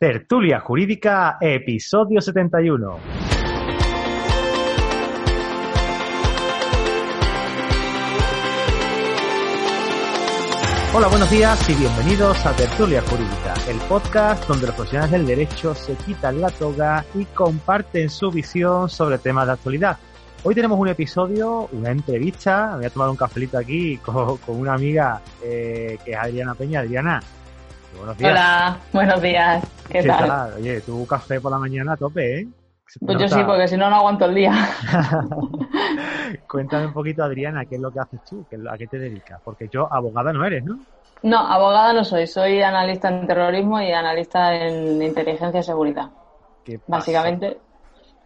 Tertulia Jurídica, episodio 71. Hola, buenos días y bienvenidos a Tertulia Jurídica, el podcast donde los profesionales del derecho se quitan la toga y comparten su visión sobre temas de actualidad. Hoy tenemos un episodio, una entrevista, me voy a tomar un cafelito aquí con, una amiga eh, que es Adriana Peña. Adriana, Buenos días. Hola, buenos días. ¿Qué, tal? Oye, tu café por la mañana a tope, ¿eh? Pues yo sí, porque si no, no aguanto el día. Cuéntame un poquito, Adriana, ¿qué es lo que haces tú? ¿A qué te dedicas? Porque yo, abogada no eres, ¿no? No, abogada no soy. Soy analista en terrorismo y analista en inteligencia y seguridad. ¿Qué Básicamente.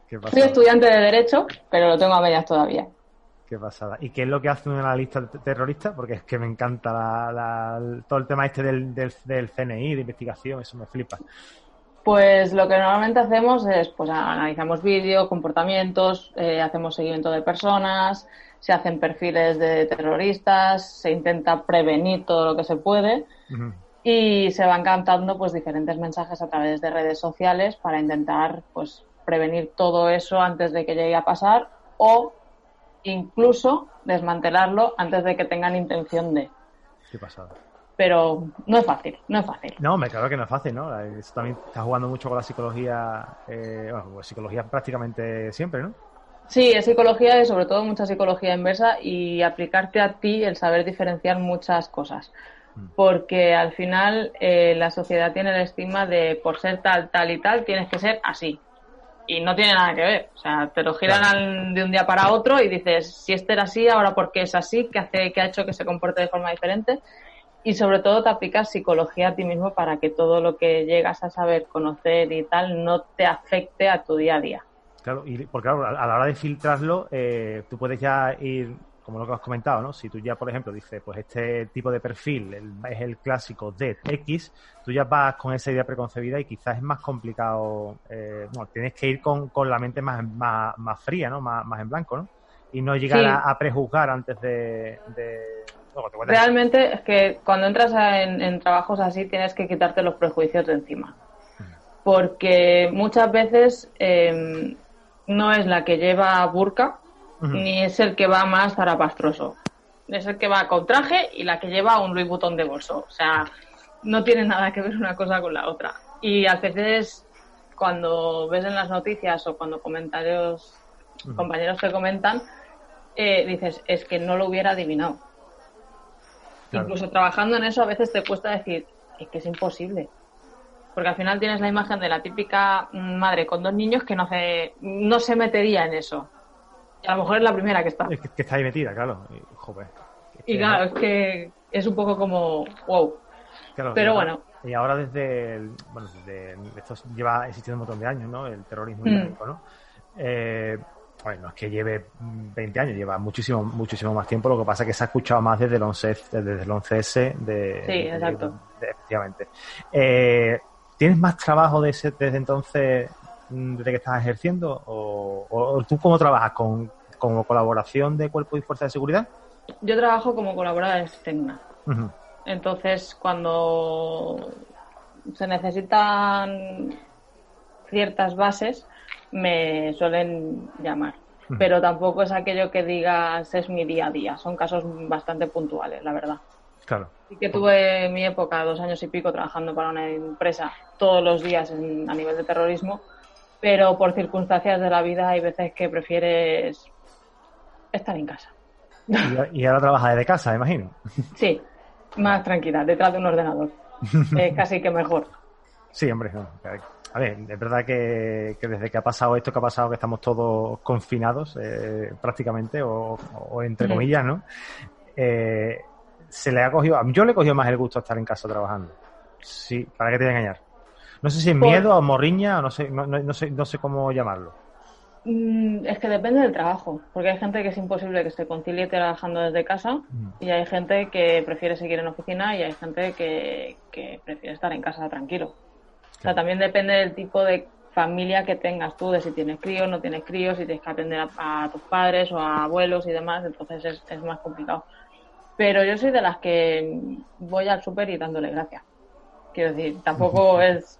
¿Qué soy estudiante de Derecho, pero lo tengo a medias todavía. Qué pasada. ¿Y qué es lo que hace un analista terrorista? Porque es que me encanta todo el tema este del, del, CNI, de investigación, eso me flipa. Pues lo que normalmente hacemos es, pues analizamos vídeos, comportamientos, eh, hacemos seguimiento de personas, se hacen perfiles de terroristas, se intenta prevenir todo lo que se puede y se van cantando pues diferentes mensajes a través de redes sociales para intentar pues prevenir todo eso antes de que llegue a pasar o incluso desmantelarlo antes de que tengan intención de. Qué pasada. Pero no es fácil, no es fácil. No, me claro que no es fácil, ¿no? Eso también está jugando mucho con la psicología, eh, bueno, pues psicología prácticamente siempre, ¿no? Sí, es psicología y sobre todo mucha psicología inversa y aplicarte a ti el saber diferenciar muchas cosas. Mm. Porque al final eh, la sociedad tiene el estigma de por ser tal, tal y tal, tienes que ser así y no tiene nada que ver. O sea, te lo giran de un día para otro y dices, si este era así, ahora por qué es así, qué, hace, qué ha hecho que se comporte de forma diferente. Y sobre todo te aplicas psicología a ti mismo para que todo lo que llegas a saber, conocer y tal no te afecte a tu día a día. Claro, y porque claro, a la hora de filtrarlo, eh, tú puedes ya ir como lo que has comentado, ¿no? Si tú ya, por ejemplo, dices, pues este tipo de perfil es el clásico de X, tú ya vas con esa idea preconcebida y quizás es más complicado, eh, bueno, tienes que ir con, la mente más, más, fría, ¿no? Más, más en blanco, ¿no? Y no llegar a, prejuzgar antes de... Realmente es que cuando entras en, trabajos así tienes que quitarte los prejuicios de encima. Porque muchas veces em, no es la que lleva burka ni es el que va más zarapastroso. Es el que va con traje y la que lleva un Louis Vuitton de bolso. O sea, no tiene nada que ver una cosa con la otra. Y a veces, cuando ves en las noticias o cuando comentarios, compañeros te comentan, eh, dices, es que no lo hubiera adivinado. Incluso trabajando en eso, a veces te cuesta decir, es que es imposible. Porque al final tienes la imagen de la típica madre con dos niños que no, hace, no se metería en eso a lo mejor es la primera que está. Es que, está ahí metida, claro. Y, joder. Y claro, es que es un poco como, wow. Pero bueno. Y ahora desde, bueno, desde, esto lleva existiendo un montón de años, ¿no? El terrorismo mm. ¿no? Eh, bueno, es que lleve 20 años, lleva muchísimo muchísimo más tiempo, lo que pasa es que se ha escuchado más desde el 11, desde el 11S de... Sí, exacto. efectivamente. Eh, ¿Tienes más trabajo desde entonces desde que estás ejerciendo? ¿O, tú cómo trabajas? ¿Con, ¿Como colaboración de cuerpo y fuerza de seguridad? Yo trabajo como colaboradora externa. Entonces, cuando se necesitan ciertas bases, me suelen llamar. Pero tampoco es aquello que digas es mi día a día. Son casos bastante puntuales, la verdad. Claro. Y que tuve mi época, dos años y pico, trabajando para una empresa todos los días a nivel de terrorismo pero por circunstancias de la vida hay veces que prefieres estar en casa. Y, ahora trabajas desde casa, imagino. Sí, más tranquila, detrás de un ordenador. Es casi que mejor. Sí, hombre, A ver, es verdad que, desde que ha pasado esto que ha pasado, que estamos todos confinados eh, prácticamente, o, entre comillas, ¿no? Eh, se le ha cogido, yo le he cogido más el gusto a estar en casa trabajando. Sí, para qué te voy a engañar. No sé si es miedo o morriña, o no sé, no, no, sé, no sé cómo llamarlo. Mm, es que depende del trabajo, porque hay gente que es imposible que se concilie trabajando desde casa mm. y hay gente que prefiere seguir en oficina y hay gente que, prefiere estar en casa tranquilo. O sea, también depende del tipo de familia que tengas tú, de si tienes críos, no tienes críos, si tienes que atender a, tus padres o a abuelos y demás, entonces es, es más complicado. Pero yo soy de las que voy al súper y dándole gracias. Quiero decir, tampoco es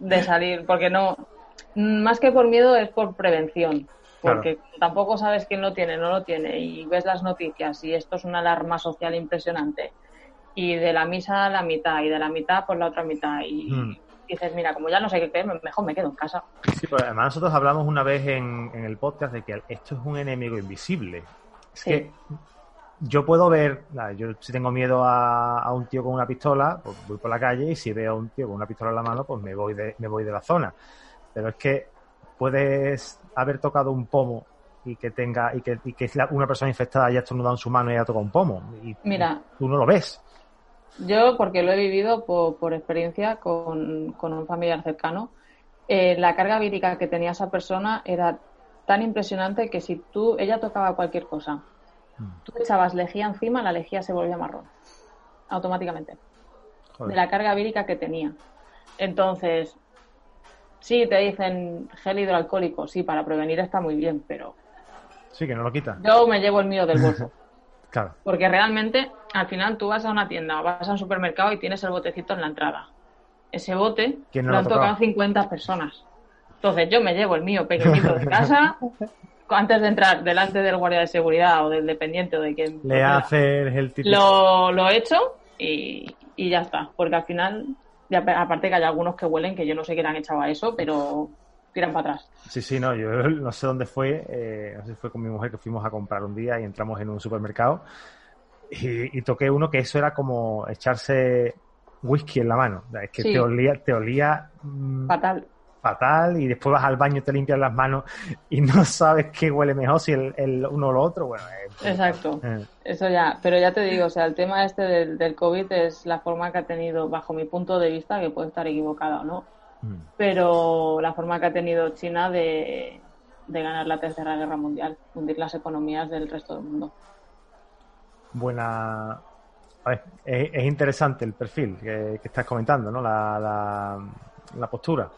de salir, porque no, más que por miedo es por prevención, porque tampoco sabes quién lo tiene, no lo tiene, y ves las noticias y esto es una alarma social impresionante. Y de la misa a la mitad, y de la mitad por la otra mitad, y dices, mira, como ya no sé qué creer, mejor me quedo en casa. Sí, pues además nosotros hablamos una vez en, el podcast de que esto es un enemigo invisible. Es que yo puedo ver, yo si tengo miedo a, un tío con una pistola, pues voy por la calle y si veo a un tío con una pistola en la mano, pues me voy de, me voy de la zona. Pero es que puedes haber tocado un pomo y que tenga y que, y que una persona infectada haya estornudado en su mano y haya tocado un pomo y Mira, tú no lo ves. Yo, porque lo he vivido por, experiencia con, un familiar cercano, eh, la carga vírica que tenía esa persona era tan impresionante que si tú, ella tocaba cualquier cosa. Tú echabas lejía encima, la lejía se volvía marrón, automáticamente, de la carga vírica que tenía. Entonces, Sí, te dicen gel hidroalcohólico, sí, para prevenir está muy bien, pero... Sí, que no lo quita. Yo me llevo el mío del bolso. claro. Porque realmente, al final tú vas a una tienda o vas a un supermercado y tienes el botecito en la entrada. Ese bote lo, han tocado 50 personas. Entonces yo me llevo el mío pequeñito de casa antes de entrar delante del guardia de seguridad o del dependiente o de quien... Le haces el tipo... Lo, lo he hecho y, y ya está. Porque al final aparte que hay algunos que huelen que yo no sé qué le han echado a eso, pero tiran para atrás. Sí, sí, no, yo no sé dónde fue, eh, no sé si fue con mi mujer que fuimos a comprar un día y entramos en un supermercado y, toqué uno que eso era como echarse whisky en la mano. Es que te olía, te olía mm, fatal fatal y después vas al baño, te limpias las manos y no sabes qué huele mejor si el, uno o lo otro. Bueno, Exacto, eh. eso ya, pero ya te digo, o sea, el tema este del, del, COVID es la forma que ha tenido, bajo mi punto de vista, que puede estar equivocada o no, mm. pero la forma que ha tenido China de, ganar la Tercera Guerra Mundial, hundir las economías del resto del mundo. Buena. es, interesante el perfil que, estás comentando, ¿no? la, la postura.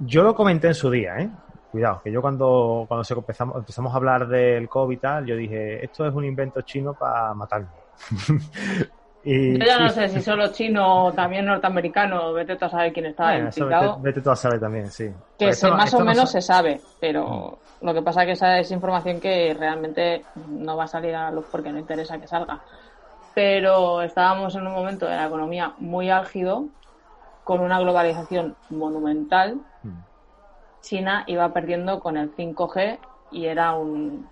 Yo lo comenté en su día, ¿eh? Cuidado, que yo cuando, cuando se empezamos, empezamos a hablar del COVID y tal, yo dije, esto es un invento chino para matarme. y, yo ya no sé si solo chino o también norteamericano, vete tú a saber quién está bueno, vete, tú a saber también, sí. Que más o menos se sabe, pero mm. lo que pasa es que esa es información que realmente no va a salir a la luz porque no interesa que salga. Pero estábamos en un momento de la economía muy álgido con una globalización monumental, hmm. China iba perdiendo con el 5G y era un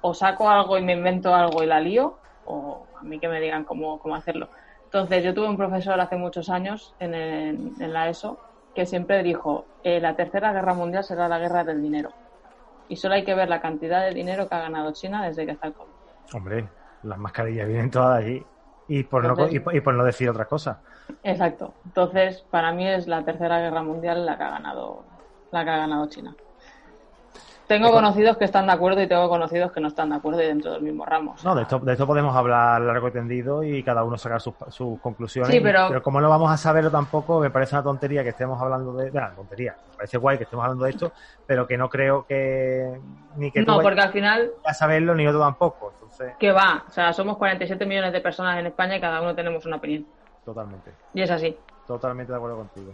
o saco algo y me invento algo y la lío, o a mí que me digan cómo, cómo hacerlo. Entonces, yo tuve un profesor hace muchos años en, en la ESO que siempre dijo, eh, la tercera guerra mundial será la guerra del dinero. Y solo hay que ver la cantidad de dinero que ha ganado China desde que está el COVID. Hombre, las mascarillas vienen todas allí. Y por, no, y, por no decir otra cosa. Exacto. Entonces, para mí es la tercera guerra mundial la que ha ganado, la que ha ganado China. Tengo conocidos que están de acuerdo y tengo conocidos que no están de acuerdo y dentro del mismo ramo. No, de esto, de esto podemos hablar largo y tendido y cada uno sacar sus, conclusiones. Sí, pero... como no vamos a saberlo tampoco, me parece una tontería que estemos hablando de... Bueno, tontería, me parece guay que estemos hablando de esto, pero que no creo que... Ni que no, porque al final... A saberlo ni yo tampoco. Entonces... Que va, o sea, somos 47 millones de personas en España y cada uno tenemos una opinión. Totalmente. Y es así. Totalmente de acuerdo contigo.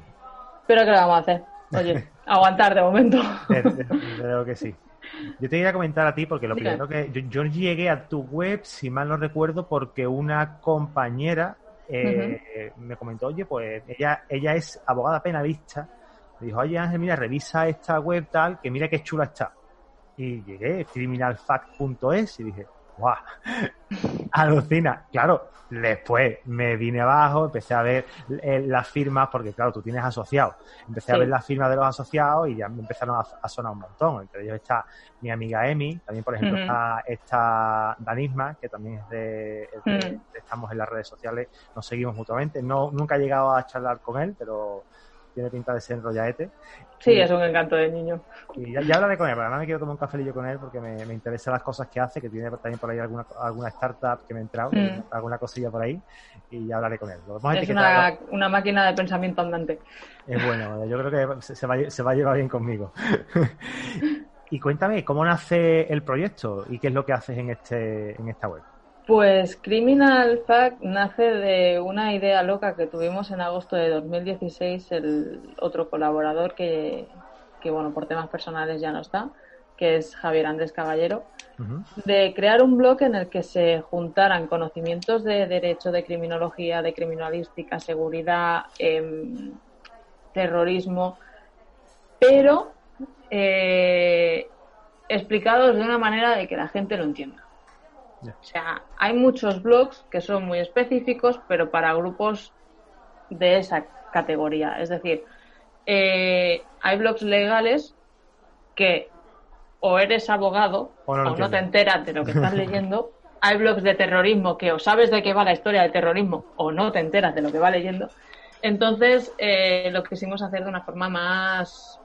Pero ¿qué le vamos a hacer? Oye, aguantar de momento. Creo que sí. Yo te quería comentar a ti porque lo primero que yo, llegué a tu web, si mal no recuerdo, porque una compañera eh, me comentó, oye, pues ella, ella es abogada penalista. Me dijo, oye Ángel, mira, revisa esta web tal, que mira qué chula está. Y llegué, criminalfact.es, y dije, ¡guau! Alucina. Claro, después me vine abajo, empecé a ver eh, las firmas, porque claro, tú tienes asociados. Empecé a ver las firmas de los asociados y ya me empezaron a, sonar un montón. Entre ellos está mi amiga Emi, también por ejemplo está, está, Danisma, que también es de, estamos en las redes sociales, nos seguimos mutuamente. No, nunca he llegado a charlar con él, pero tiene pinta de ser enrollaete. Sí, es un encanto de niño. Y ya, hablaré con él, pero además me quiero tomar un cafelillo con él porque me, me interesan las cosas que hace, que tiene también por ahí alguna, alguna startup que me ha entrado, mm. alguna cosilla por ahí, y ya hablaré con él. es una, una, máquina de pensamiento andante. Es bueno, yo creo que se, va, se va a llevar bien conmigo. y cuéntame, ¿cómo nace el proyecto y qué es lo que haces en, este, en esta web? Pues Criminal Fact nace de una idea loca que tuvimos en agosto de 2016 el otro colaborador que, bueno, por temas personales ya no está, que es Javier Andrés Caballero, de crear un blog en el que se juntaran conocimientos de derecho, de criminología, de criminalística, seguridad, em, terrorismo, pero eh, explicados de una manera de que la gente lo entienda. O sea, hay muchos blogs que son muy específicos, pero para grupos de esa categoría. Es decir, eh, hay blogs legales que o eres abogado o no, te enteras de lo que estás leyendo. hay blogs de terrorismo que o sabes de qué va la historia del terrorismo o no te enteras de lo que va leyendo. Entonces, eh, lo quisimos hacer de una forma más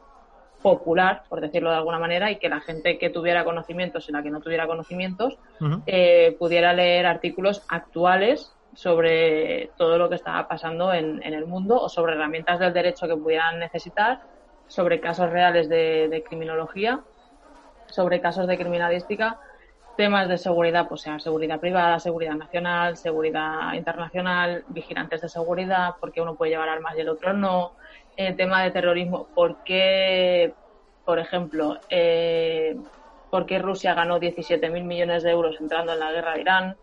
popular, por decirlo de alguna manera, y que la gente que tuviera conocimientos y la que no tuviera conocimientos eh, pudiera leer artículos actuales sobre todo lo que estaba pasando en, el mundo o sobre herramientas del derecho que pudieran necesitar, sobre casos reales de, criminología, sobre casos de criminalística, temas de seguridad, pues sea seguridad privada, seguridad nacional, seguridad internacional, vigilantes de seguridad, porque uno puede llevar armas y el otro no, el tema de terrorismo, ¿por qué, por ejemplo, eh, por qué Rusia ganó 17.000 millones de euros entrando en la guerra de Irán?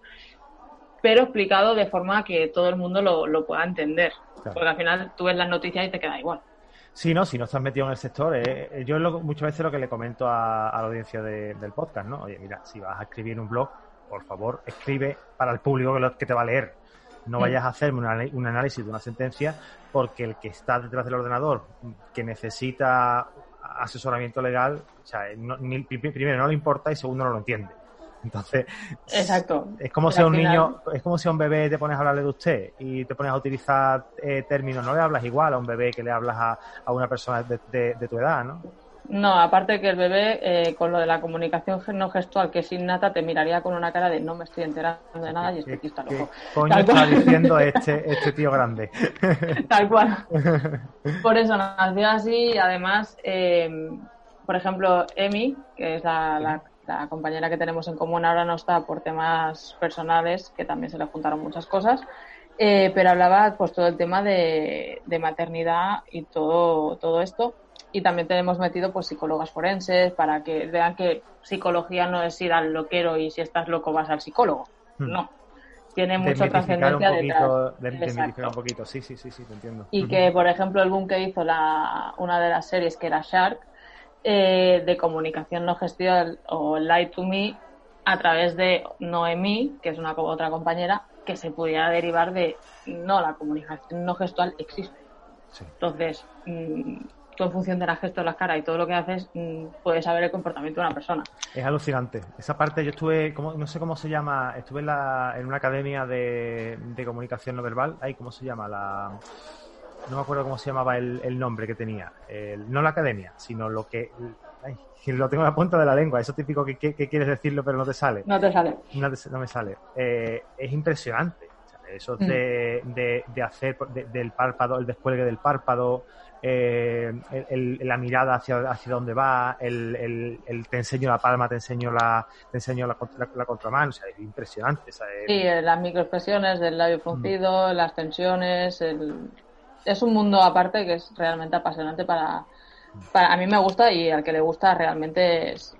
Pero explicado de forma que todo el mundo lo, pueda entender. Porque al final tú ves las noticias y te queda igual. Sí, no, si no estás metido en el sector, eh, eh, yo muchas veces lo que le comento a, la audiencia del podcast, ¿no? Oye, mira, si vas a escribir un blog, por favor, escribe para el público que, que te va a leer. No mm. vayas a hacerme un análisis de una sentencia porque el que está detrás del ordenador, que necesita asesoramiento legal, o sea, primero no le importa y segundo no lo entiende. Entonces, Exacto. es como si a un niño, es como si a un bebé te pones a hablarle de usted y te pones a utilizar eh, términos, no le hablas igual a un bebé que le hablas a, a una persona de, de tu edad, ¿no? No, aparte que el bebé, eh, con lo de la comunicación no gestual, que es innata, te miraría con una cara de no me estoy enterando de nada y este tío está loco. coño está diciendo este, este tío grande? Tal cual. Por eso nació así. Además, eh, por ejemplo, Emi, que es la, compañera que tenemos en común, ahora no está por temas personales, que también se le juntaron muchas cosas. Eh, pero hablaba pues todo el tema de, de maternidad y todo, todo esto y también tenemos metido pues psicólogas forenses para que vean que psicología no es ir al loquero y si estás loco vas al psicólogo. Hmm. No. Tiene mucha trascendencia detrás. un poquito, sí, sí, sí, sí, te entiendo. Y que, por ejemplo, el boom que hizo la, una de las series que era Shark, eh, de comunicación no gestual o Light to Me, a través de Noemí, que es una otra compañera, que se pudiera derivar de no, la comunicación no gestual existe. Entonces, en función de la gesto de las caras y todo lo que haces, mm, puedes saber el comportamiento de una persona. Es alucinante. Esa parte yo estuve, no sé cómo se llama, estuve en, la, en una academia de, comunicación no verbal, ¿cómo se llama? La no me acuerdo cómo se llamaba el, nombre que tenía. no la academia, sino lo que... Ay, lo tengo en la punta de la lengua. Eso típico que, quieres decirlo pero no te sale. No te sale. No, me sale. Eh, es impresionante. eso mm. de, de, hacer del párpado, el descuelgue del párpado, eh, la mirada hacia, hacia dónde va, el, te enseño la palma, te enseño la, te enseño la, la, contramano, o sea, es impresionante. sí, eh, las microexpresiones del labio mm. fruncido, las tensiones, es un mundo aparte que es realmente apasionante para, para, a mí me gusta y al que le gusta realmente es,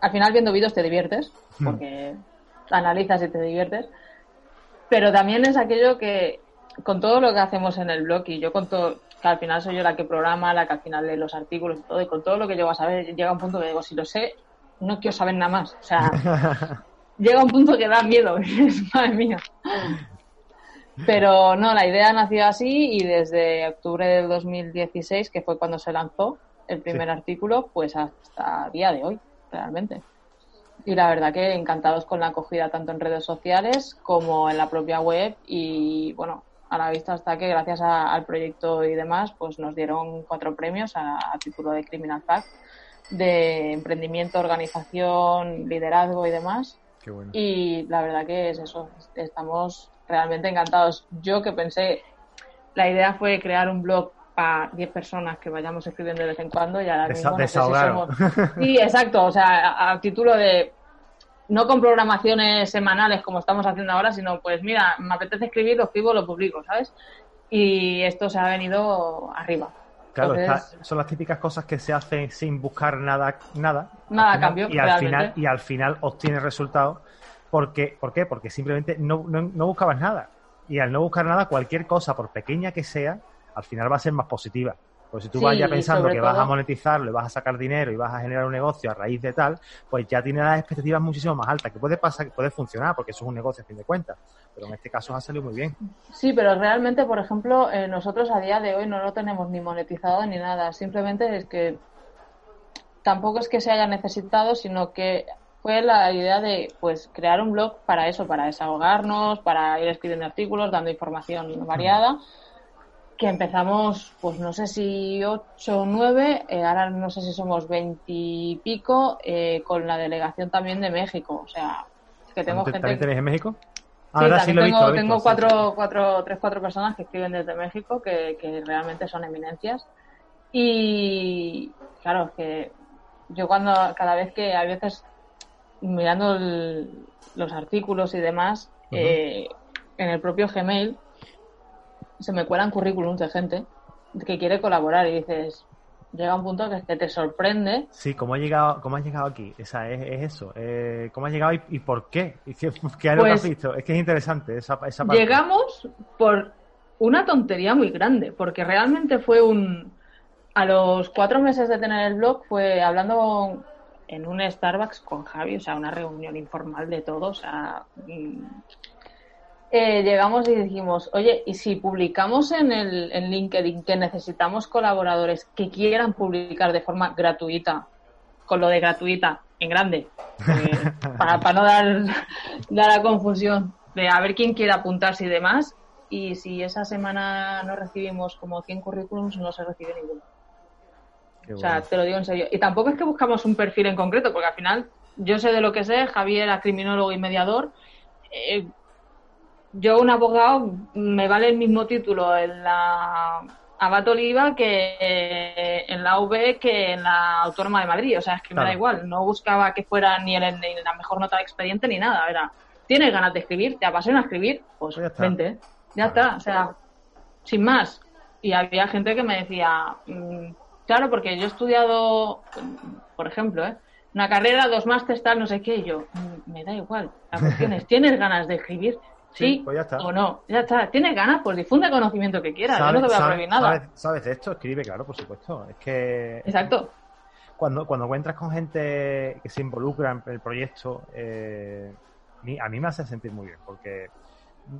al final viendo vídeos te diviertes, mm. porque analizas y te diviertes, pero también es aquello que con todo lo que hacemos en el blog y yo con todo, que al final soy yo la que programa, la que al final lee los artículos y todo, y con todo lo que llego a saber, llega un punto que digo, si lo sé, no quiero saber nada más. O sea, llega un punto que da miedo, madre mía. Pero no, la idea nació así y desde octubre del 2016, que fue cuando se lanzó el primer artículo, pues hasta día de hoy, realmente. Y la verdad que encantados con la acogida tanto en redes sociales como en la propia web y bueno, a la vista hasta que gracias al proyecto y demás, pues nos dieron cuatro premios a, título de Criminal Fact de emprendimiento, organización, liderazgo y demás. Y la verdad que es eso, estamos realmente encantados. Yo que pensé, la idea fue crear un blog para 10 personas que vayamos escribiendo de vez en cuando y ahora mismo somos... Sí, exacto, o sea, a título de no con programaciones semanales como estamos haciendo ahora, sino pues mira, me apetece escribir, lo escribo, lo publico, ¿sabes? Y esto se ha venido arriba. Claro, son las típicas cosas que se hacen sin buscar nada, nada. Nada a cambio. Y al final, y al final obtienes resultados. Porque, ¿Por qué? Porque simplemente no, no, no buscabas nada. Y al no buscar nada, cualquier cosa, por pequeña que sea, al final va a ser más positiva. Pues si tú vas ya pensando que vas a monetizarlo y vas a sacar dinero y vas a generar un negocio a raíz de tal, pues ya tienes las expectativas muchísimo más altas, que puede pasar, puede funcionar, porque eso es un negocio a fin de cuentas. Pero en este caso ha salido muy bien. Sí, pero realmente, por ejemplo, eh, nosotros a día de hoy no lo tenemos ni monetizado ni nada. Simplemente es que tampoco es que se haya necesitado, sino que fue la idea de pues crear un blog para eso, para desahogarnos, para ir escribiendo artículos, dando información variada que empezamos, pues no sé si ocho o nueve, eh, ahora no sé si somos veintipico, eh, con la delegación también de México. O sea, que tengo gente. ¿También tenéis en México? Ahora sí, lo tengo, visto, tengo cuatro, cuatro, tres, cuatro personas que escriben desde México que, que realmente son eminencias. Y claro, que yo cuando, cada vez que a veces mirando los artículos y demás, eh, en el propio Gmail, se me cuelan currículums de gente que quiere colaborar y dices, llega un punto que, te sorprende. Sí, ¿cómo has llegado, cómo has llegado aquí? Esa, es, eso. Eh, ¿Cómo has llegado y, por qué? ¿Y qué, qué has pues visto? Es que es interesante esa, esa parte. Llegamos por una tontería muy grande, porque realmente fue un... A los cuatro meses de tener el blog fue hablando en un Starbucks con Javi, o sea, una reunión informal de todos, o sea, mm, eh, llegamos y dijimos, oye, ¿y si publicamos en, el, en LinkedIn que necesitamos colaboradores que quieran publicar de forma gratuita, con lo de gratuita en grande, eh, para, no dar, dar la confusión de a ver quién quiere apuntarse y demás, y si esa semana no recibimos como 100 currículums, no se recibe ninguno. o sea, te lo digo en serio. Y tampoco es que buscamos un perfil en concreto, porque al final yo sé de lo que sé, Javier era criminólogo y mediador. Eh, yo, un abogado, me vale el mismo título en la Abad Oliva que en la UB que en la Autónoma de Madrid. O sea, es que me da igual. No buscaba que fuera ni, el, ni la mejor nota de expediente ni nada. Era, ¿tienes ganas de escribir? ¿Te apasiona escribir? Pues, pues ya vente. Ya está. O sea, sin más. Y había gente que me decía, mm, claro, porque yo he estudiado, por ejemplo, ¿eh? una carrera, dos másteres, tal, no sé qué, y yo, mm, me da igual. La cuestión es, ¿tienes ganas de escribir? Sí, pues ya está. o no, ya está. ¿Tienes ganas? Pues difunde conocimiento que quieras. Yo no te voy a prohibir nada. ¿sabes, de esto? Escribe, claro, por supuesto. Es que. Exacto. Cuando, cuando encuentras con gente que se involucra en el proyecto, eh, a mí me hace sentir muy bien, porque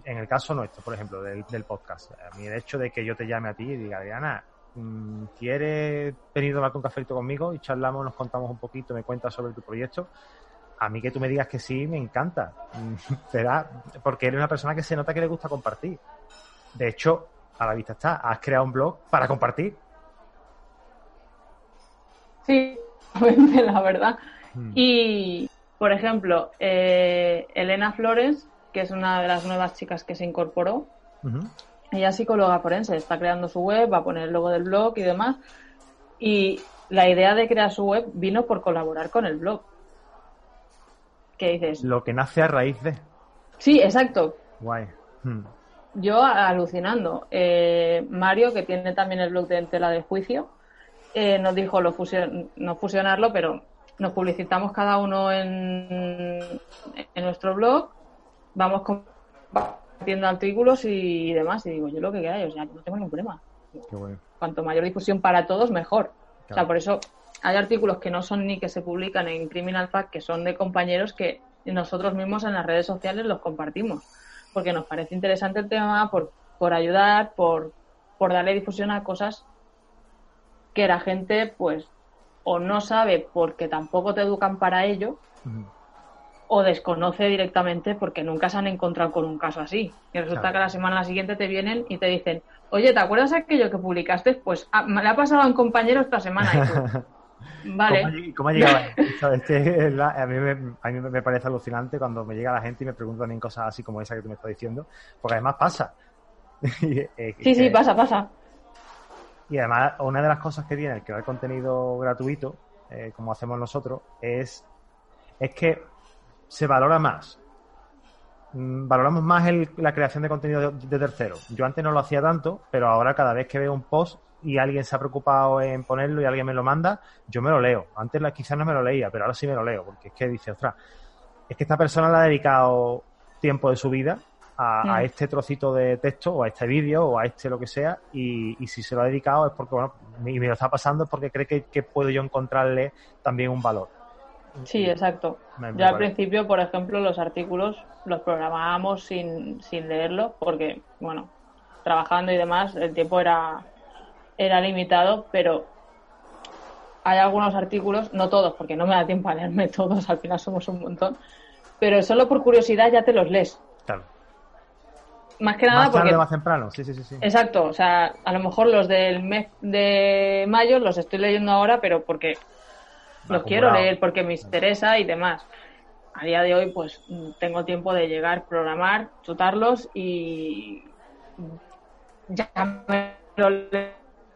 en el caso nuestro, por ejemplo, del, del podcast, a mí el hecho de que yo te llame a ti y diga, Diana, mm, ¿quieres venir a tomar un café conmigo y charlamos, nos contamos un poquito, me cuentas sobre tu proyecto? A mí que tú me digas que sí, me encanta. Será porque eres una persona que se nota que le gusta compartir. De hecho, a la vista está, has creado un blog para compartir. Sí, la verdad. Hmm. Y, por ejemplo, eh, Elena Flores, que es una de las nuevas chicas que se incorporó, ella es psicóloga forense, está creando su web, va a poner el logo del blog y demás. Y la idea de crear su web vino por colaborar con el blog. ¿Qué dices? Lo que nace a raíz de. Sí, exacto. Guay. Hmm. Yo alucinando. Eh, Mario, que tiene también el blog de Tela de Juicio, eh, nos dijo lo no fusionarlo, pero nos publicitamos cada uno en, en nuestro blog, vamos compartiendo artículos y demás. Y digo, yo lo que queráis, o sea, no tengo ningún problema. Cuanto mayor difusión para todos, mejor. O sea, por eso hay artículos que no son ni que se publican en Criminal Fact, que son de compañeros que nosotros mismos en las redes sociales los compartimos, porque nos parece interesante el tema, por, por ayudar, por, por darle difusión a cosas que la gente, pues, o no sabe porque tampoco te educan para ello, o desconoce directamente porque nunca se han encontrado con un caso así. Y resulta que la semana siguiente te vienen y te dicen, oye, ¿te acuerdas aquello que publicaste? Pues ah, me ha pasado a un compañero esta semana. vale. ¿Cómo, ha llegado? a, mí me, a mí me parece alucinante cuando me llega la gente y me pregunta también cosas así como esa que tú me estás diciendo, porque además pasa. Eh, sí, sí, pasa, pasa. Y además, una de las cosas que tiene el crear contenido gratuito, eh, como hacemos nosotros, es, es que se valora más. Mm, valoramos más la creación de contenido de, tercero. Yo antes no lo hacía tanto, pero ahora cada vez que veo un post y alguien se ha preocupado en ponerlo y alguien me lo manda, yo me lo leo. Antes quizás no me lo leía, pero ahora sí me lo leo, porque es que dice, ostras, es que esta persona le ha dedicado tiempo de su vida a, mm. este trocito de texto o a este vídeo o a este lo que sea y, si se lo ha dedicado es porque, bueno, y me lo está pasando es porque cree que puedo yo encontrarle también un valor. Sí, exacto. Yo al principio, por ejemplo, los artículos los programábamos sin, sin leerlos porque, bueno, trabajando y demás, el tiempo era, era limitado, pero hay algunos artículos, no todos, porque no me da tiempo a leerme todos, al final somos un montón, pero solo por curiosidad ya te los lees. Claro. Más que nada más porque... más temprano, sí, sí, sí, sí. Exacto, o sea, a lo mejor los del mes de mayo los estoy leyendo ahora, pero porque los quiero leer porque me interesa y demás. A día de hoy, pues tengo tiempo de llegar, programar, chutarlos y ya me lo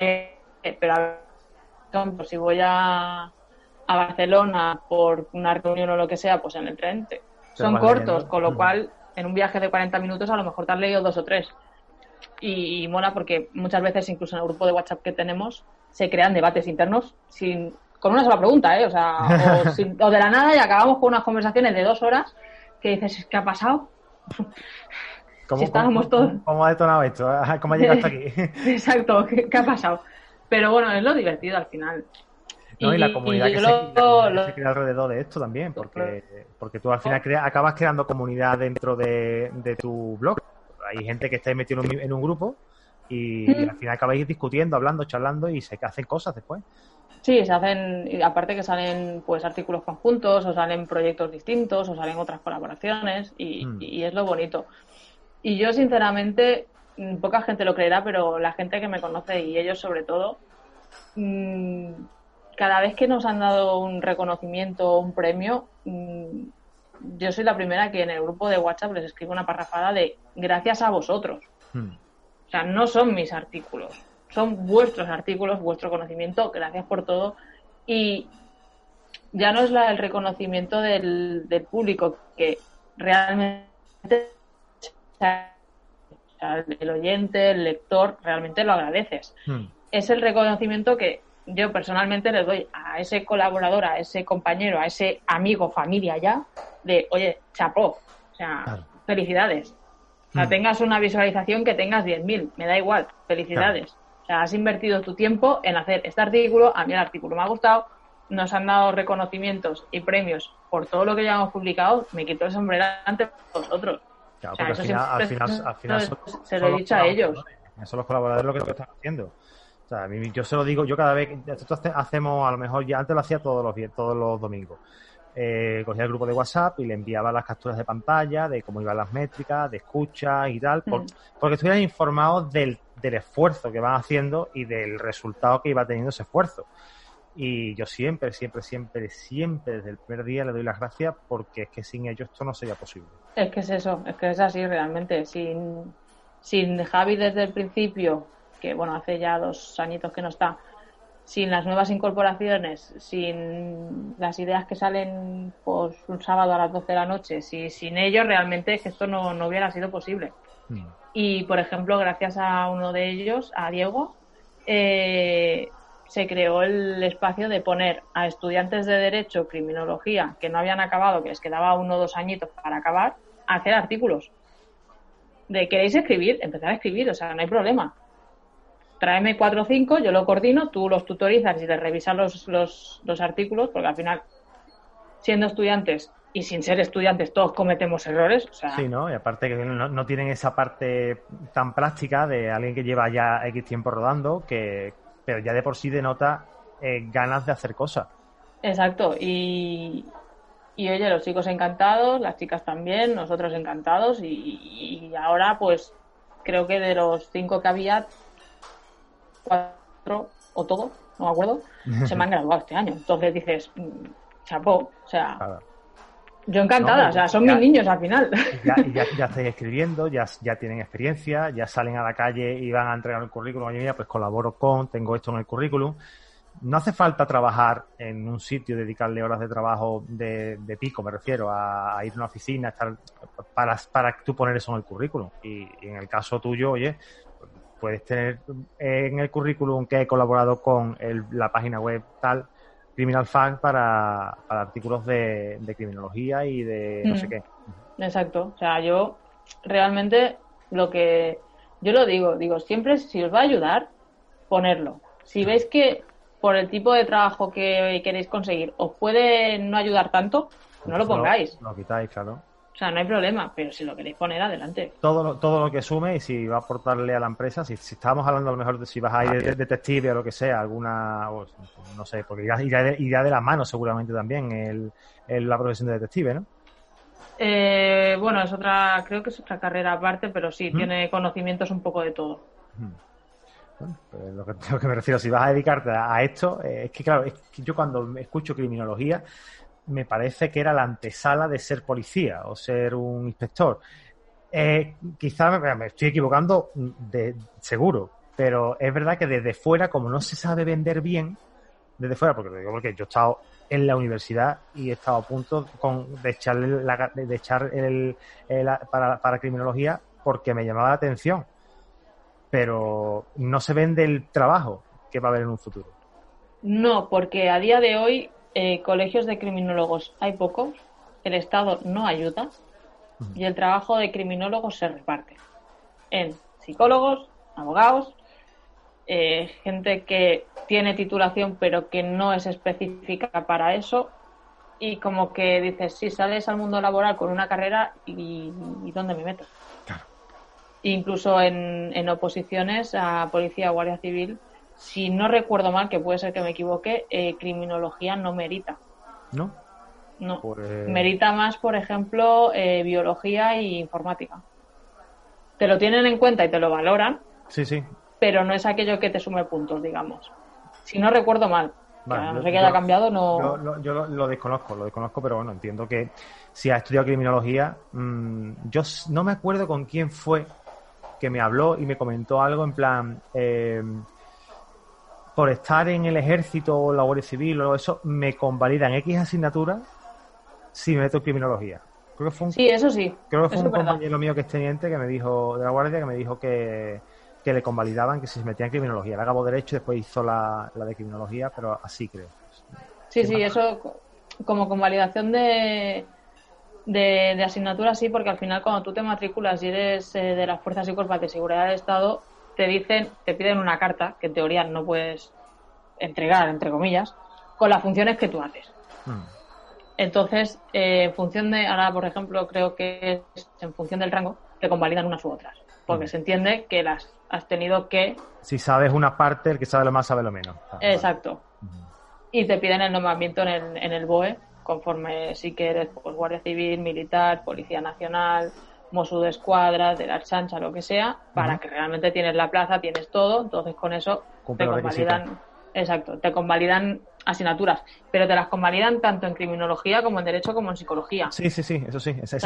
leeré. Pero a si voy a, a Barcelona por una reunión o lo que sea, pues en el tren son cortos, con lo cual en un viaje de 40 minutos a lo mejor te has leído dos o tres. Y, y, mola porque muchas veces, incluso en el grupo de WhatsApp que tenemos, se crean debates internos sin con una sola pregunta, ¿eh? O sea, o, de la nada y acabamos con unas conversaciones de dos horas que dices, ¿qué ha pasado? ¿Cómo, estábamos todos... ¿Cómo ha detonado esto? ¿Cómo ha llegado hasta aquí? Exacto, ¿qué, ha pasado? Pero bueno, es lo divertido al final. No, y, la comunidad, que, se, crea alrededor de esto también, porque, porque tú al final acabas creando comunidad dentro de, tu blog. Hay gente que está metido en un, grupo y, y, al final acabáis discutiendo, hablando, charlando y se hacen cosas después. Sí, se hacen, aparte que salen pues artículos conjuntos, o salen proyectos distintos, o salen otras colaboraciones, y, hmm. es lo bonito. Y yo, sinceramente, mm, poca gente lo creerá, pero la gente que me conoce, y ellos sobre todo, mm, cada vez que nos han dado un reconocimiento o un premio, mm, yo soy la primera que en el grupo de WhatsApp les escribo una parrafada de gracias a vosotros. Hmm. O sea, no son mis artículos son vuestros artículos, vuestro conocimiento, gracias por todo. Y ya no es la, el reconocimiento del, público, que realmente el oyente, el lector, realmente lo agradeces. Hmm. Es el reconocimiento que yo personalmente le doy a ese colaborador, a ese compañero, a ese amigo, familia ya, de, oye, chapó, o sea, felicidades. O sea, hmm. tengas una visualización que tengas 10.000, me da igual, felicidades. O sea, has invertido tu tiempo en hacer este artículo, a mí el artículo me ha gustado, nos han dado reconocimientos y premios por todo lo que ya hemos publicado, me quito el sombrero ante vosotros. Claro, porque al final, al final, se lo he dicho a ellos. Son los colaboradores lo que, están haciendo. O sea, a mí, yo se lo digo, yo cada vez, nosotros hacemos, a lo mejor ya antes lo hacía todos los, todos los domingos. Eh, cogía el grupo de WhatsApp y le enviaba las capturas de pantalla de cómo iban las métricas, de escucha y tal, mm. porque estuvieran informados del del esfuerzo que van haciendo y del resultado que iba teniendo ese esfuerzo. Y yo siempre, siempre, siempre, siempre desde el primer día le doy las gracias porque es que sin ellos esto no sería posible. Es que es eso, es que es así realmente. Sin, sin Javi desde el principio, que bueno, hace ya dos añitos que no está, sin las nuevas incorporaciones, sin las ideas que salen pues, un sábado a las 12 de la noche, si, sin ellos realmente es que esto no, no hubiera sido posible. Mm. Y, por ejemplo, gracias a uno de ellos, a Diego, eh, se creó el espacio de poner a estudiantes de Derecho, Criminología, que no habían acabado, que les quedaba uno o dos añitos para acabar, a hacer artículos. De queréis escribir, empezar a escribir, o sea, no hay problema. Tráeme cuatro o cinco, yo lo coordino, tú los tutorizas y les revisas los, los, los artículos, porque al final, siendo estudiantes, y sin ser estudiantes todos cometemos errores. O sea... Sí, ¿no? Y aparte que no, tienen esa parte tan práctica de alguien que lleva ya X tiempo rodando, que pero ya de por sí denota eh, ganas de hacer cosas. Exacto, y, Y oye, los chicos encantados, las chicas también, nosotros encantados. Y, ahora, pues, creo que de los cinco que había, cuatro o todo, no me acuerdo, se me han graduado este año. Entonces dices, mm, chapó, o sea, yo encantada, o sea, son mis niños al final. Ya, ya, ya estáis escribiendo, ya, ya tienen experiencia, ya salen a la calle y van a entregar el currículum. Oye, mira, pues colaboro con, tengo esto en el currículum. No hace falta trabajar en un sitio, dedicarle horas de trabajo de, pico, me refiero, a, ir a una oficina, estar para, para tú poner eso en el currículum. Y, en el caso tuyo, oye, puedes tener en el currículum que he colaborado con la página web tal, Criminal Fact para, artículos de, criminología y de no sé mm. qué. Exacto. O sea, yo realmente lo que yo lo digo, digo, siempre si os va a ayudar, ponerlo. Si veis que por el tipo de trabajo que queréis conseguir os puede no ayudar tanto, no lo pongáis. Lo, quitáis, claro. O sea, no hay problema, pero si lo queréis poner, adelante. Todo lo, todo lo que sume y si va a aportarle a la empresa, si, si estábamos hablando a lo mejor de si vas a ir de, detective o lo que sea, alguna, no sé, porque irá, de, la mano seguramente también el, la profesión de detective, ¿no? Eh, bueno, es otra, creo que es otra carrera aparte, pero sí, tiene conocimientos un poco de todo. Bueno, pues lo, que, lo que me refiero, si vas a dedicarte a, esto, eh, es que claro, es que yo cuando escucho criminología, me parece que era la antesala de ser policía o ser un inspector. Eh, quizá me, estoy equivocando de seguro, pero es verdad que desde fuera, como no se sabe vender bien, desde fuera, porque digo porque yo he estado en la universidad y he estado a punto con, de, echarle de echar el, para, para criminología porque me llamaba la atención. Pero no se vende el trabajo que va a haber en un futuro. No, porque a día de hoy eh, colegios de criminólogos hay pocos, el Estado no ayuda y el trabajo de criminólogos se reparte en psicólogos, abogados, eh, gente que tiene titulación pero que no es específica para eso y como que dices, si sales al mundo laboral con una carrera y, ¿dónde me meto? Incluso en, en oposiciones a policía o guardia civil si no recuerdo mal, que puede ser que me equivoque, eh, criminología no merita. ¿No? No. Pues- merita más, por ejemplo, eh, biología e informática. Te lo tienen en cuenta y te lo valoran. Sí, sí. Pero no es aquello que te sume puntos, digamos. Si no recuerdo mal. no sé que haya cambiado, no. Yo, lo, desconozco, lo desconozco, pero bueno, entiendo que si has estudiado criminología, mm, yo no me acuerdo con quién fue que me habló y me comentó algo en plan, eh, por estar en el ejército o la Guardia Civil o eso, me convalidan X asignaturas si me meto en criminología. Creo que fue un, sí, eso sí. Creo que fue un compañero mío que es teniente que me dijo, de la Guardia, que me dijo que, le convalidaban que si se metía en criminología. Le acabó derecho y después hizo la, de criminología, pero así creo. Sí, sí, eso como convalidación de, de, de asignaturas sí, porque al final cuando tú te matriculas y eres eh, de las fuerzas y cuerpos de seguridad del Estado, te dicen, te piden una carta que en teoría no puedes entregar, entre comillas, con las funciones que tú haces. Hmm. Entonces, eh, en función de, ahora por ejemplo, creo que es en función del rango, te convalidan unas u otras. Porque hmm. se entiende que las has tenido que. Si sabes una parte, el que sabe lo más sabe lo menos. Ah, Exacto. Hmm. Y te piden el nombramiento en el, en el BOE, conforme si que eres pues, Guardia Civil, Militar, Policía Nacional, Mosu de escuadra, de la chancha, lo que sea, para que realmente tienes la plaza, tienes todo, entonces con eso te convalidan, exacto, te convalidan asignaturas, pero te las convalidan tanto en criminología como en derecho como en psicología. Sí, sí, sí, eso sí, esas,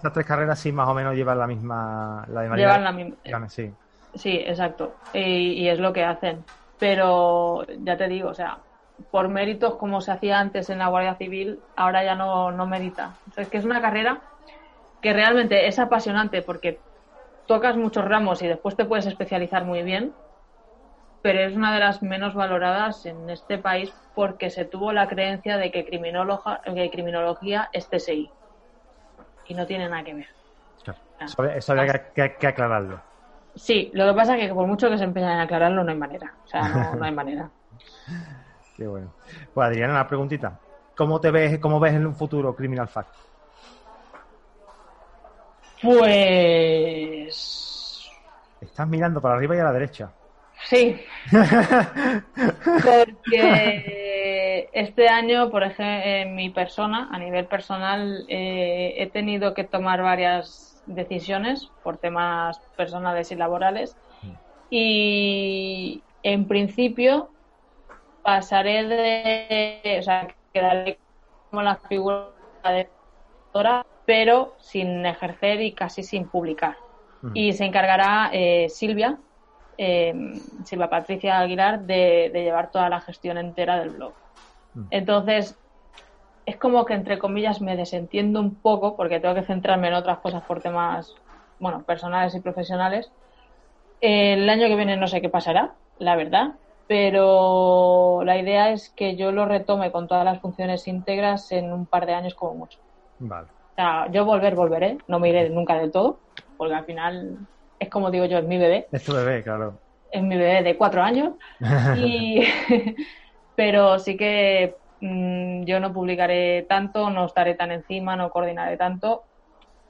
tres, carreras sí más o menos llevan la misma, la llevan la misma, sí. Sí, exacto, y, es lo que hacen, pero ya te digo, o sea, por méritos como se hacía antes en la Guardia Civil, ahora ya no, no merita. es que es una carrera que realmente es apasionante porque tocas muchos ramos y después te puedes especializar muy bien, pero es una de las menos valoradas en este país porque se tuvo la creencia de que, que criminología es TSI y no tiene nada que ver. Eso, había que, aclararlo. Sí, lo que pasa es que por mucho que se empeñen en aclararlo no hay manera. O sea, no, hay manera. Qué bueno. Pues Adriana, una preguntita. ¿Cómo te ves, cómo ves en un futuro Criminal Fact? Pues. Estás mirando para arriba y a la derecha. Sí. Porque este año, por ejemplo, en mi persona, a nivel personal, eh, he tenido que tomar varias decisiones por temas personales y laborales. Mm. Y en principio pasaré de, o sea, quedaré como la figura de pero sin ejercer y casi sin publicar. Y se encargará eh, Silvia, eh, Silvia Patricia Aguilar, de, llevar toda la gestión entera del blog. Entonces, es como que, entre comillas, me desentiendo un poco porque tengo que centrarme en otras cosas por temas, bueno, personales y profesionales. el año que viene no sé qué pasará, la verdad, pero la idea es que yo lo retome con todas las funciones íntegras en un par de años como mucho. Vale. O sea, yo volver, volveré, no me iré nunca del todo, porque al final es como digo yo, es mi bebé. Es tu bebé, claro. Es mi bebé de cuatro años. y... Pero sí que mm, yo no publicaré tanto, no estaré tan encima, no coordinaré tanto.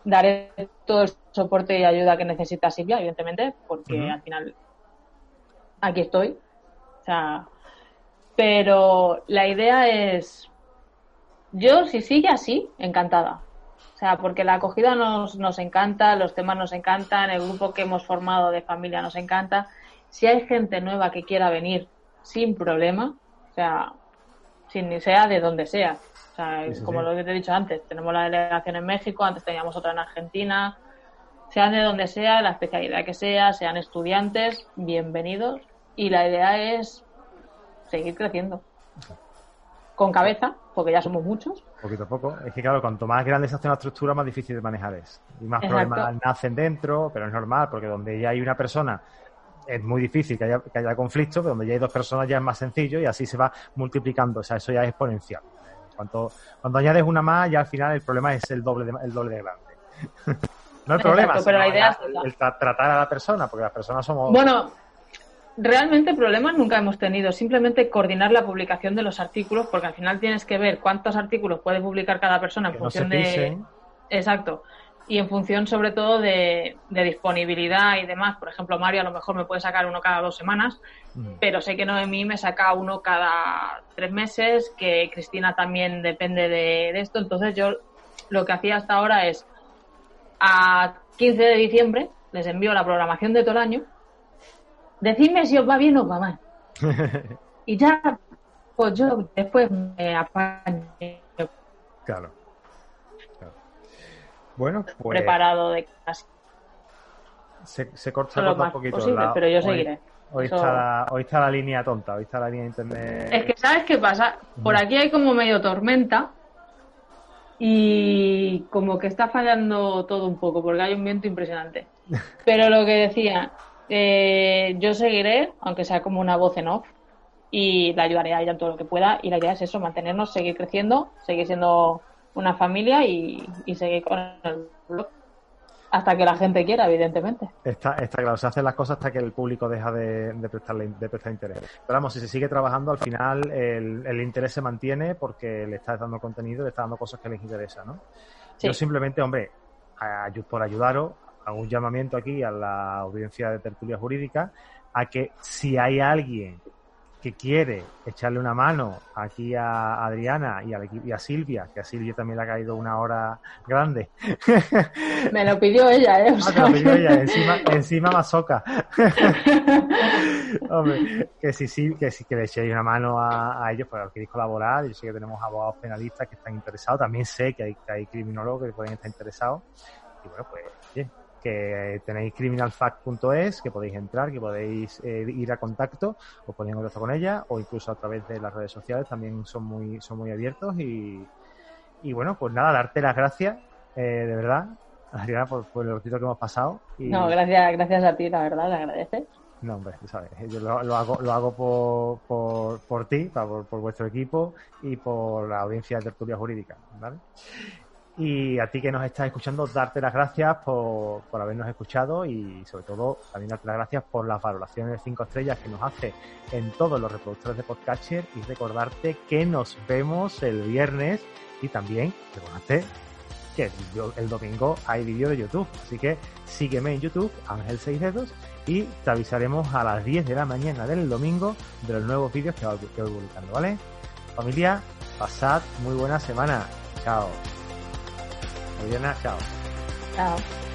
Daré todo el soporte y ayuda que necesita Silvia, evidentemente, porque al final aquí estoy. O sea, pero la idea es, yo si sigue así, encantada. O sea, porque la acogida nos, nos encanta, los temas nos encantan, el grupo que hemos formado de familia nos encanta. Si hay gente nueva que quiera venir sin problema, o sea, sin sea de donde sea. O sea, como lo que te he dicho antes, tenemos la delegación en México, antes teníamos otra en Argentina, sean de donde sea, la especialidad que sea, sean estudiantes, bienvenidos. Y la idea es seguir creciendo con cabeza, porque ya somos muchos. Poquito a poco. Es que claro, cuanto más grande se hace una estructura, más difícil de manejar es. Y más problemas nacen dentro, pero es normal, porque donde ya hay una persona es muy difícil que haya, que haya conflicto, pero donde ya hay dos personas ya es más sencillo y así se va multiplicando. O sea, eso ya es exponencial. Cuando, cuando añades una más, ya al final el problema es el doble de, el doble de grande. no el problema, pero la idea es tratar a la persona, porque las personas somos... Bueno, realmente problemas nunca hemos tenido, simplemente coordinar la publicación de los artículos, porque al final tienes que ver cuántos artículos puede publicar cada persona en función de. Exacto. Y en función, sobre todo, de, disponibilidad y demás. Por ejemplo, Mario a lo mejor me puede sacar uno cada dos semanas, mm. pero sé que Noemí me saca uno cada tres meses, que Cristina también depende de, de esto. Entonces, yo lo que hacía hasta ahora es a 15 de diciembre les envío la programación de todo el año decidme si os va bien o os va mal. y ya, pues yo después me apaño. Claro. Bueno, pues. Preparado de casi. Se, se corta, un poquito. Posible, pero yo seguiré. Hoy, está la, hoy está la línea tonta, hoy está la línea internet. Es que, ¿sabes qué pasa? Por aquí hay como medio tormenta y como que está fallando todo un poco porque hay un viento impresionante. Pero lo que decía, eh, yo seguiré, aunque sea como una voz en off, y la ayudaré a ella en todo lo que pueda. Y la idea es eso, mantenernos, seguir creciendo, seguir siendo una familia y, seguir con el blog. Hasta que la gente quiera, evidentemente. Está, está claro, se hacen las cosas hasta que el público deja de, prestarle, de prestar interés. Pero vamos, si se sigue trabajando, al final el, interés se mantiene porque le estás dando contenido, le estás dando cosas que les interesan, ¿no? Yo simplemente, hombre, por ayudaros, hago un llamamiento aquí a la audiencia de tertulia jurídica a que si hay alguien que quiere echarle una mano aquí a Adriana y a, Silvia, que a Silvia también le ha caído una hora grande. Me lo pidió ella, ¿eh? Ah, me lo pidió ella, encima, encima masoca. Hombre, que si, sí, que si que le echéis una mano a, ellos, pues queréis colaborar, yo sé que tenemos abogados penalistas que están interesados, también sé que hay, que hay criminólogos que pueden estar interesados. Y bueno, pues, bien, que tenéis criminalfact.es, que podéis entrar, que podéis eh, ir a contacto, os ponéis en contacto con ella, o incluso a través de las redes sociales, también son muy, son muy abiertos y, y bueno, pues nada, darte las gracias, eh, de verdad, Adriana, por, por, el ratito que hemos pasado. Y... No, gracias, gracias a ti, la verdad, le agradeces. No, hombre, sabes, yo lo, lo, hago, lo hago por, por, por ti, por, por, vuestro equipo y por la audiencia de tertulia jurídica, ¿vale? Y a ti que nos estás escuchando, darte las gracias por, por habernos escuchado y sobre todo también darte las gracias por las valoraciones de 5 estrellas que nos hace en todos los reproductores de Podcatcher y recordarte que nos vemos el viernes y también recordarte que el, domingo hay vídeo de YouTube. Así que sígueme en YouTube, Ángel 6 Dedos, y te avisaremos a las 10 de la mañana del domingo de los nuevos vídeos que voy publicando, ¿vale? Familia, pasad muy buena semana. Chao. Adriana, chao. Chao.